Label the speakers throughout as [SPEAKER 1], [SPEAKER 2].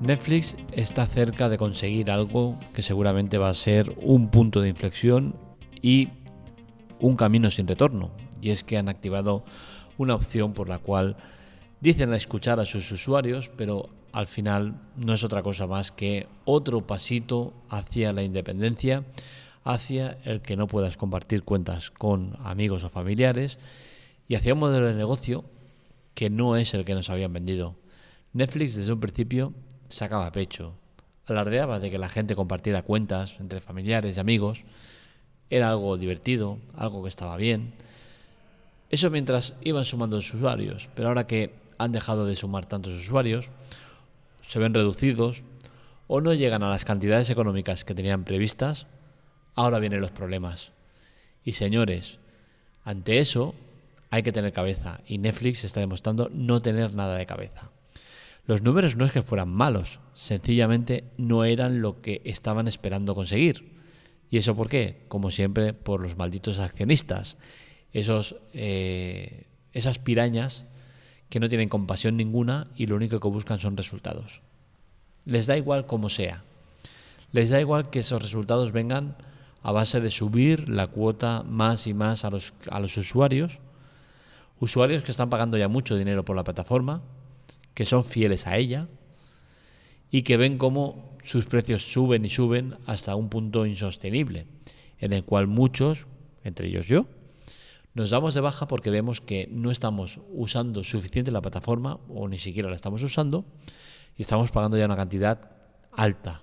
[SPEAKER 1] Netflix está cerca de conseguir algo que seguramente va a ser un punto de inflexión y un camino sin retorno. Y es que han activado una opción por la cual dicen escuchar a sus usuarios, pero al final no es otra cosa más que otro pasito hacia la independencia, hacia el que no puedas compartir cuentas con amigos o familiares y hacia un modelo de negocio que no es el que nos habían vendido. Netflix desde un principio sacaba pecho, alardeaba de que la gente compartiera cuentas entre familiares y amigos, era algo divertido, algo que estaba bien. Eso mientras iban sumando usuarios, pero ahora que han dejado de sumar tantos usuarios, se ven reducidos o no llegan a las cantidades económicas que tenían previstas, ahora vienen los problemas. Y señores, ante eso hay que tener cabeza y Netflix está demostrando no tener nada de cabeza. Los números no es que fueran malos, sencillamente no eran lo que estaban esperando conseguir. ¿Y eso por qué? Como siempre, por los malditos accionistas. Esos, eh, esas pirañas que no tienen compasión ninguna y lo único que buscan son resultados. Les da igual como sea. Les da igual que esos resultados vengan a base de subir la cuota más y más a los, a los usuarios. Usuarios que están pagando ya mucho dinero por la plataforma, que son fieles a ella y que ven cómo sus precios suben y suben hasta un punto insostenible, en el cual muchos, entre ellos yo, nos damos de baja porque vemos que no estamos usando suficiente la plataforma o ni siquiera la estamos usando y estamos pagando ya una cantidad alta.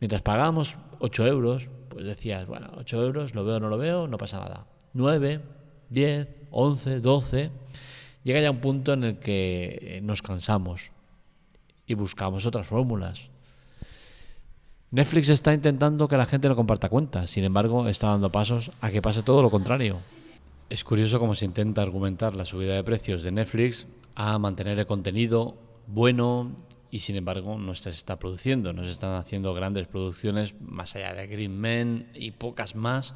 [SPEAKER 1] Mientras pagamos 8 euros, pues decías, bueno, 8 euros, lo veo no lo veo, no pasa nada. 9, 10, 11, 12, llega ya un punto en el que nos cansamos y buscamos otras fórmulas. Netflix está intentando que la gente no comparta cuentas, sin embargo está dando pasos a que pase todo lo contrario. Es curioso cómo se intenta argumentar la subida de precios de Netflix a mantener el contenido bueno y sin embargo no se está produciendo. No se están haciendo grandes producciones más allá de Green Men y pocas más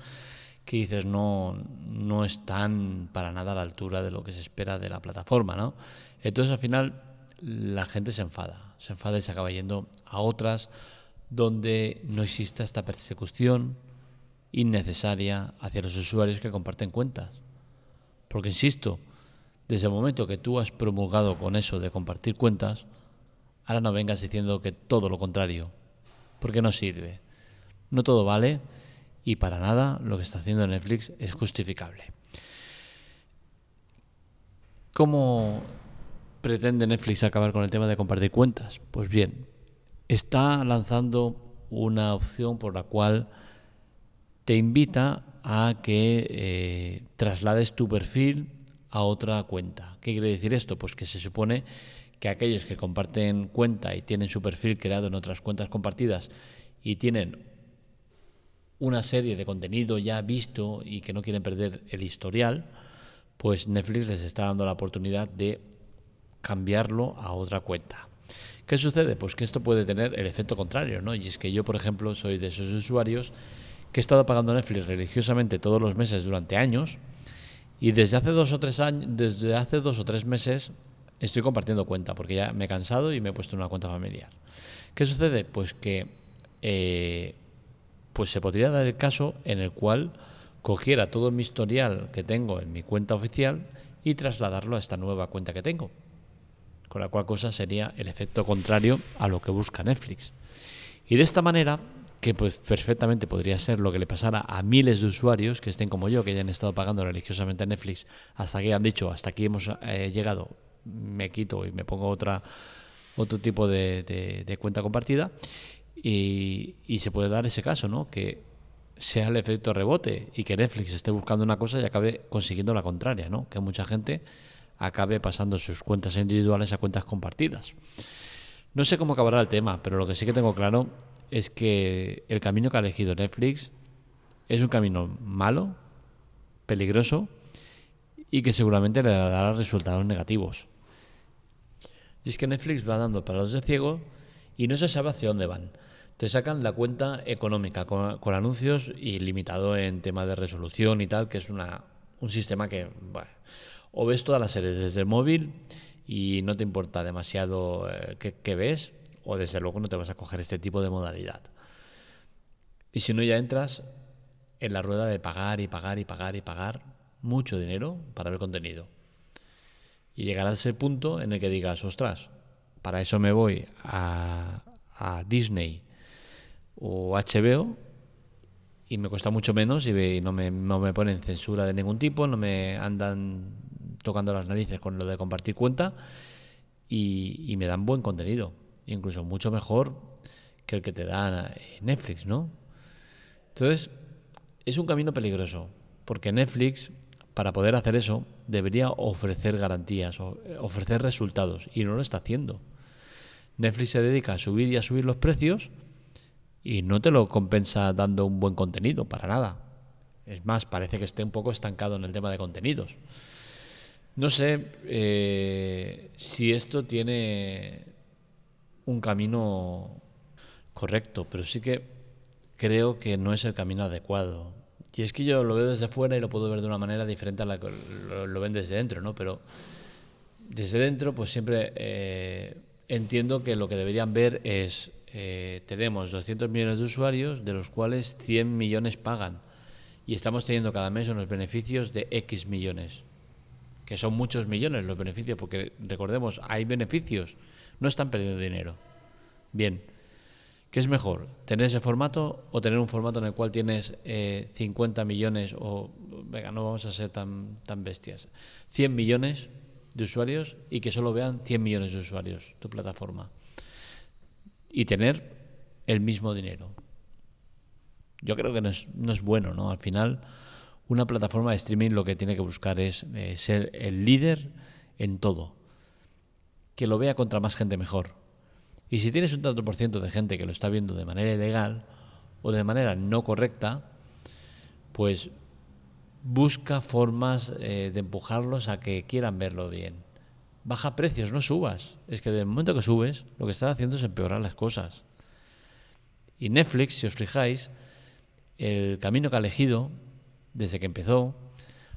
[SPEAKER 1] que dices no, no están para nada a la altura de lo que se espera de la plataforma. ¿no? Entonces al final la gente se enfada, se enfada y se acaba yendo a otras donde no exista esta persecución innecesaria hacia los usuarios que comparten cuentas. Porque, insisto, desde el momento que tú has promulgado con eso de compartir cuentas, ahora no vengas diciendo que todo lo contrario, porque no sirve. No todo vale y para nada lo que está haciendo Netflix es justificable. ¿Cómo pretende Netflix acabar con el tema de compartir cuentas? Pues bien, está lanzando una opción por la cual te invita a que eh, traslades tu perfil a otra cuenta. ¿Qué quiere decir esto? Pues que se supone que aquellos que comparten cuenta y tienen su perfil creado en otras cuentas compartidas y tienen una serie de contenido ya visto y que no quieren perder el historial, pues Netflix les está dando la oportunidad de cambiarlo a otra cuenta. ¿Qué sucede? Pues que esto puede tener el efecto contrario, ¿no? Y es que yo, por ejemplo, soy de esos usuarios que he estado pagando Netflix religiosamente todos los meses durante años y desde hace dos o tres años, desde hace dos o tres meses estoy compartiendo cuenta porque ya me he cansado y me he puesto una cuenta familiar. ¿Qué sucede? Pues que eh, pues se podría dar el caso en el cual cogiera todo mi historial que tengo en mi cuenta oficial y trasladarlo a esta nueva cuenta que tengo con la cual cosa sería el efecto contrario a lo que busca Netflix. Y de esta manera, que pues perfectamente podría ser lo que le pasara a miles de usuarios que estén como yo, que hayan estado pagando religiosamente a Netflix, hasta que han dicho, hasta aquí hemos eh, llegado, me quito y me pongo otra otro tipo de, cuenta compartida, y, se puede dar ese caso, ¿no? Que sea el efecto rebote y que Netflix esté buscando una cosa y acabe consiguiendo la contraria, ¿no? Que mucha gente acabe pasando sus cuentas individuales a cuentas compartidas. No sé cómo acabará el tema, pero lo que sí que tengo claro es que el camino que ha elegido Netflix es un camino malo, peligroso y que seguramente le dará resultados negativos. Y es que Netflix va dando para los de ciego y no se sabe hacia dónde van. Te sacan la cuenta económica con, anuncios y limitado en tema de resolución y tal, que es un sistema que o ves todas las series desde el móvil y no te importa demasiado eh, qué, ves, o desde luego no te vas a coger este tipo de modalidad. Y si no, ya entras en la rueda de pagar y pagar y pagar y pagar mucho dinero para ver contenido. Y llegará a ese punto en el que digas, ostras, para eso me voy a, Disney o HBO y me cuesta mucho menos y no me, no me ponen censura de ningún tipo, no me andan tocando las narices con lo de compartir cuenta y, me dan buen contenido, incluso mucho mejor que el que te da Netflix, ¿no? Entonces, es un camino peligroso, porque Netflix, para poder hacer eso, debería ofrecer garantías, ofrecer resultados, y no lo está haciendo. Netflix se dedica a subir y a subir los precios y no te lo compensa dando un buen contenido, para nada. Es más, parece que esté un poco estancado en el tema de contenidos. No sé eh, si esto tiene un camino correcto, pero sí que creo que no es el camino adecuado. Y es que yo lo veo desde fuera y lo puedo ver de una manera diferente a la que lo, ven desde dentro, ¿no? Pero desde dentro, pues siempre eh, entiendo que lo que deberían ver es eh, tenemos 200 millones de usuarios, de los cuales 100 millones pagan. Y estamos teniendo cada mes unos beneficios de X millones. Que son muchos millones los beneficios, porque recordemos, hay beneficios, no están perdiendo dinero. Bien, ¿qué es mejor? ¿Tener ese formato o tener un formato en el cual tienes 50 eh, millones o, venga, no vamos a ser tan, tan bestias, 100 millones de usuarios y que solo vean 100 millones de usuarios tu plataforma? y tener el mismo dinero. Yo creo que no es, no es bueno, ¿no? Al final, una plataforma de streaming lo que tiene que buscar es eh, ser el líder en todo. Que lo vea contra más gente mejor. Y si tienes un tanto por ciento de gente que lo está viendo de manera ilegal o de manera no correcta, pues busca formas eh, de empujarlos a que quieran verlo bien baja precios, no subas. Es que del momento que subes, lo que estás haciendo es empeorar las cosas. Y Netflix, si os fijáis, el camino que ha elegido desde que empezó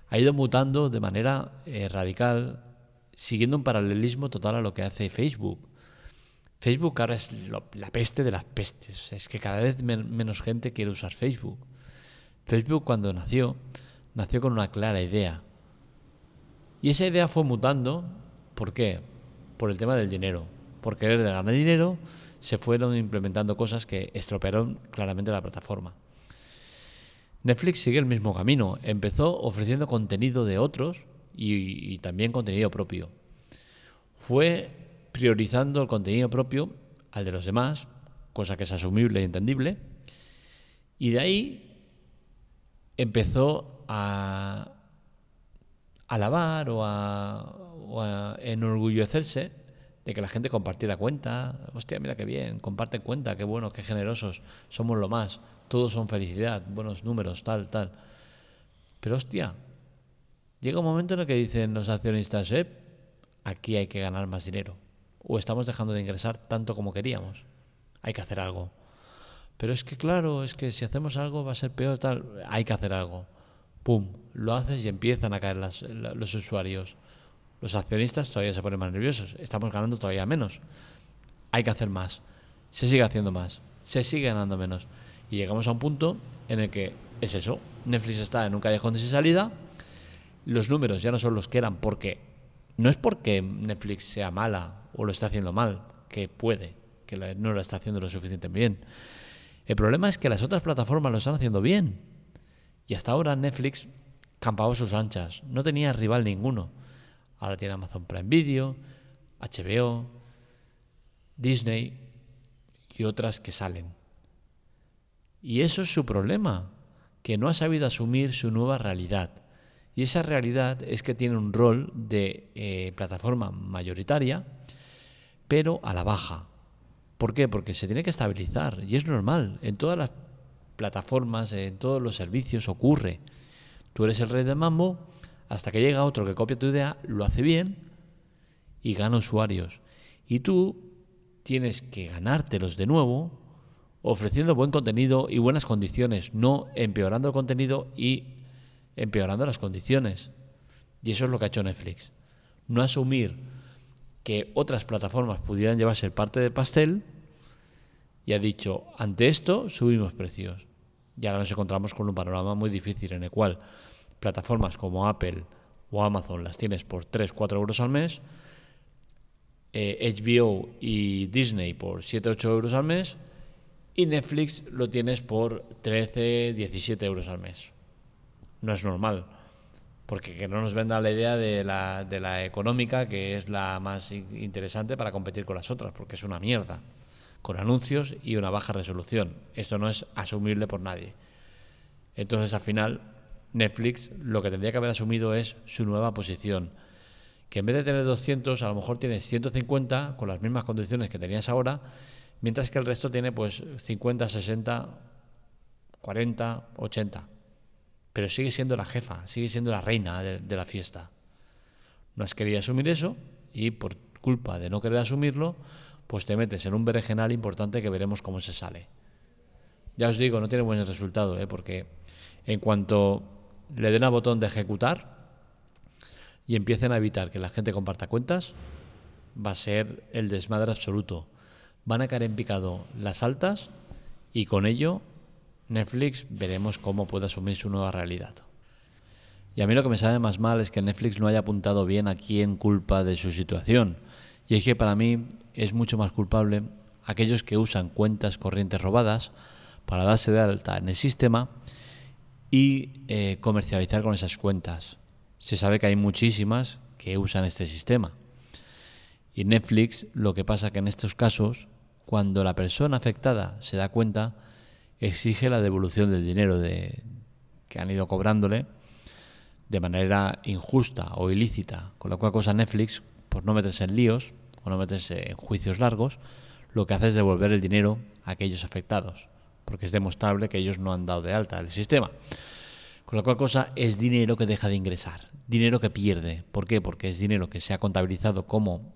[SPEAKER 1] ha ido mutando de manera eh, radical, siguiendo un paralelismo total a lo que hace Facebook. Facebook ahora es la peste de las pestes. Es que cada vez menos gente quiere usar Facebook. Facebook cuando nació, nació con una clara idea. Y esa idea fue mutando ¿Por qué? Por el tema del dinero. Por querer ganar dinero, se fueron implementando cosas que estropearon claramente la plataforma. Netflix sigue el mismo camino. Empezó ofreciendo contenido de otros y, también contenido propio. Fue priorizando el contenido propio al de los demás, cosa que es asumible y entendible. Y de ahí empezó a alabar o a, o enorgullecerse de que la gente compartiera cuenta. Hostia, mira qué bien, comparten cuenta, qué bueno, qué generosos, somos lo más, todos son felicidad, buenos números, tal, tal. Pero hostia, llega un momento en el que dicen los accionistas, eh, aquí hay que ganar más dinero. O estamos dejando de ingresar tanto como queríamos. Hay que hacer algo. Pero es que claro, es que si hacemos algo va a ser peor, tal. Hay que hacer algo. Pum, lo haces y empiezan a caer los usuarios. Los accionistas todavía se ponen más nerviosos. Estamos ganando todavía menos. Hay que hacer más. Se sigue haciendo más. Se sigue ganando menos. Y llegamos a un punto en el que es eso. Netflix está en un callejón de sin salida. Los números ya no son los que eran porque no es porque Netflix sea mala o lo está haciendo mal, que puede, que no lo está haciendo lo suficiente bien. El problema es que las otras plataformas lo están haciendo bien. Y hasta ahora Netflix campaba sus anchas, no tenía rival ninguno. Ahora tiene Amazon Prime Video, HBO, Disney y otras que salen. Y eso es su problema, que no ha sabido asumir su nueva realidad. Y esa realidad es que tiene un rol de eh, plataforma mayoritaria, pero a la baja. ¿Por qué? Porque se tiene que estabilizar y es normal. En todas las plataformas, en todos los servicios ocurre. Tú eres el rey del mambo hasta que llega otro que copia tu idea, lo hace bien y gana usuarios. Y tú tienes que ganártelos de nuevo ofreciendo buen contenido y buenas condiciones, no empeorando el contenido y empeorando las condiciones. Y eso es lo que ha hecho Netflix. No asumir que otras plataformas pudieran llevarse parte del pastel y ha dicho, ante esto subimos precios. Y ahora nos encontramos con un panorama muy difícil en el cual plataformas como Apple o Amazon las tienes por 3-4 euros al mes, HBO eh, y Disney por 7-8 euros al mes y Netflix lo tienes por 13-17 euros al mes. No es normal, porque que no nos venda la idea de la, de la económica, que es la más interesante para competir con las otras, porque es una mierda con anuncios y una baja resolución. Esto no es asumible por nadie. Entonces, al final, Netflix lo que tendría que haber asumido es su nueva posición. Que en vez de tener 200, a lo mejor tienes 150 con las mismas condiciones que tenías ahora, mientras que el resto tiene pues 50, 60, 40, 80. Pero sigue siendo la jefa, sigue siendo la reina de, de la fiesta. No has querido asumir eso y por culpa de no querer asumirlo, pues te metes en un berenjenal importante que veremos cómo se sale. Ya os digo, no tiene buen resultado, ¿eh? porque en cuanto le den al botón de ejecutar y empiecen a evitar que la gente comparta cuentas, va a ser el desmadre absoluto. Van a caer en picado las altas y con ello Netflix veremos cómo puede asumir su nueva realidad. Y a mí lo que me sabe más mal es que Netflix no haya apuntado bien a quién culpa de su situación. Y es que para mí es mucho más culpable aquellos que usan cuentas corrientes robadas para darse de alta en el sistema y eh, comercializar con esas cuentas. Se sabe que hay muchísimas que usan este sistema. Y Netflix lo que pasa que en estos casos, cuando la persona afectada se da cuenta, exige la devolución del dinero de, que han ido cobrándole de manera injusta o ilícita. Con lo cual cosa Netflix, por no meterse en líos, o no meterse en juicios largos, lo que hace es devolver el dinero a aquellos afectados, porque es demostrable que ellos no han dado de alta el sistema. Con lo cual cosa es dinero que deja de ingresar, dinero que pierde. ¿Por qué? Porque es dinero que se ha contabilizado como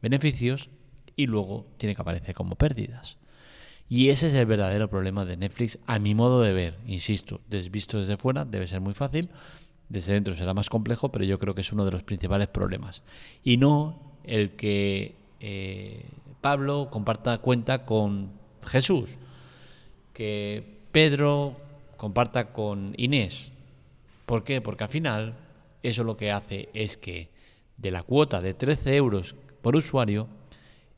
[SPEAKER 1] beneficios y luego tiene que aparecer como pérdidas. Y ese es el verdadero problema de Netflix, a mi modo de ver. Insisto, visto desde fuera debe ser muy fácil, desde dentro será más complejo, pero yo creo que es uno de los principales problemas. Y no el que eh, Pablo comparta cuenta con Jesús, que Pedro comparta con Inés. ¿Por qué? Porque al final eso lo que hace es que de la cuota de 13 euros por usuario,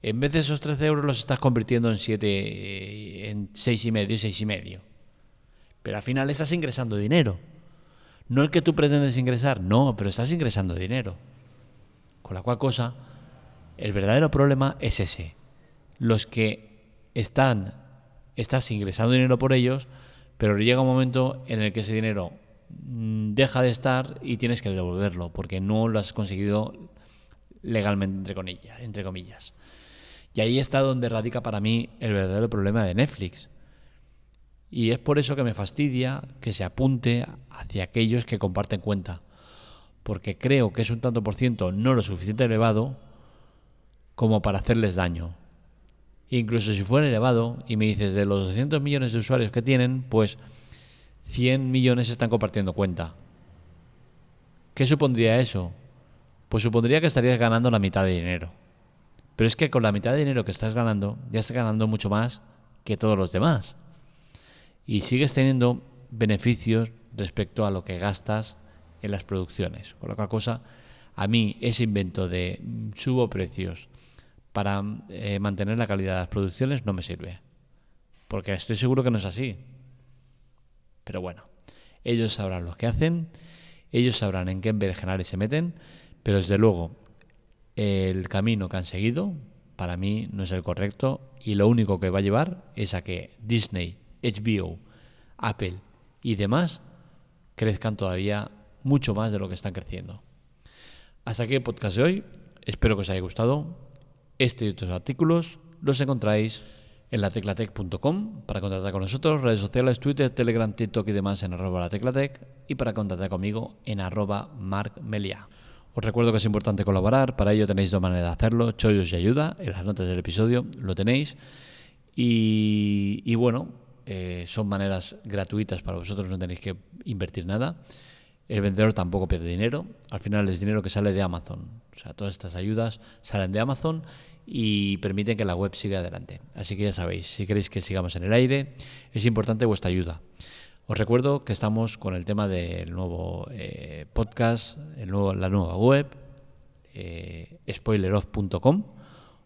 [SPEAKER 1] en vez de esos 13 euros los estás convirtiendo en 7, eh, en 6 y medio 6 y medio. Pero al final estás ingresando dinero. No el que tú pretendes ingresar, no, pero estás ingresando dinero. Con la cual cosa, el verdadero problema es ese. Los que están, estás ingresando dinero por ellos, pero llega un momento en el que ese dinero mm, deja de estar y tienes que devolverlo porque no lo has conseguido legalmente entre comillas, entre comillas. Y ahí está donde radica para mí el verdadero problema de Netflix. Y es por eso que me fastidia que se apunte hacia aquellos que comparten cuenta. Porque creo que es un tanto por ciento no lo suficiente elevado como para hacerles daño. Incluso si fuera elevado y me dices de los 200 millones de usuarios que tienen, pues 100 millones están compartiendo cuenta. ¿Qué supondría eso? Pues supondría que estarías ganando la mitad de dinero. Pero es que con la mitad de dinero que estás ganando, ya estás ganando mucho más que todos los demás. Y sigues teniendo beneficios respecto a lo que gastas en las producciones. Con lo cosa, a mí ese invento de mm, subo precios, para eh, mantener la calidad de las producciones no me sirve. Porque estoy seguro que no es así. Pero bueno, ellos sabrán lo que hacen, ellos sabrán en qué envergenales se meten, pero desde luego el camino que han seguido para mí no es el correcto y lo único que va a llevar es a que Disney, HBO, Apple y demás crezcan todavía mucho más de lo que están creciendo. Hasta aquí el podcast de hoy. Espero que os haya gustado. Este y otros artículos los encontráis en lateclatec.com para contactar con nosotros, redes sociales, Twitter, Telegram, TikTok y demás en arroba lateclatec y para contactar conmigo en arroba markmelia. Os recuerdo que es importante colaborar, para ello tenéis dos maneras de hacerlo, chollos y ayuda, en las notas del episodio lo tenéis y, bueno, eh, son maneras gratuitas para vosotros, no tenéis que invertir nada. El vendedor tampoco pierde dinero. Al final es dinero que sale de Amazon. O sea, todas estas ayudas salen de Amazon y permiten que la web siga adelante. Así que ya sabéis, si queréis que sigamos en el aire, es importante vuestra ayuda. Os recuerdo que estamos con el tema del nuevo eh, podcast, el nuevo, la nueva web, eh, spoileroff.com.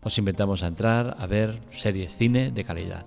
[SPEAKER 1] Os invitamos a entrar a ver series cine de calidad.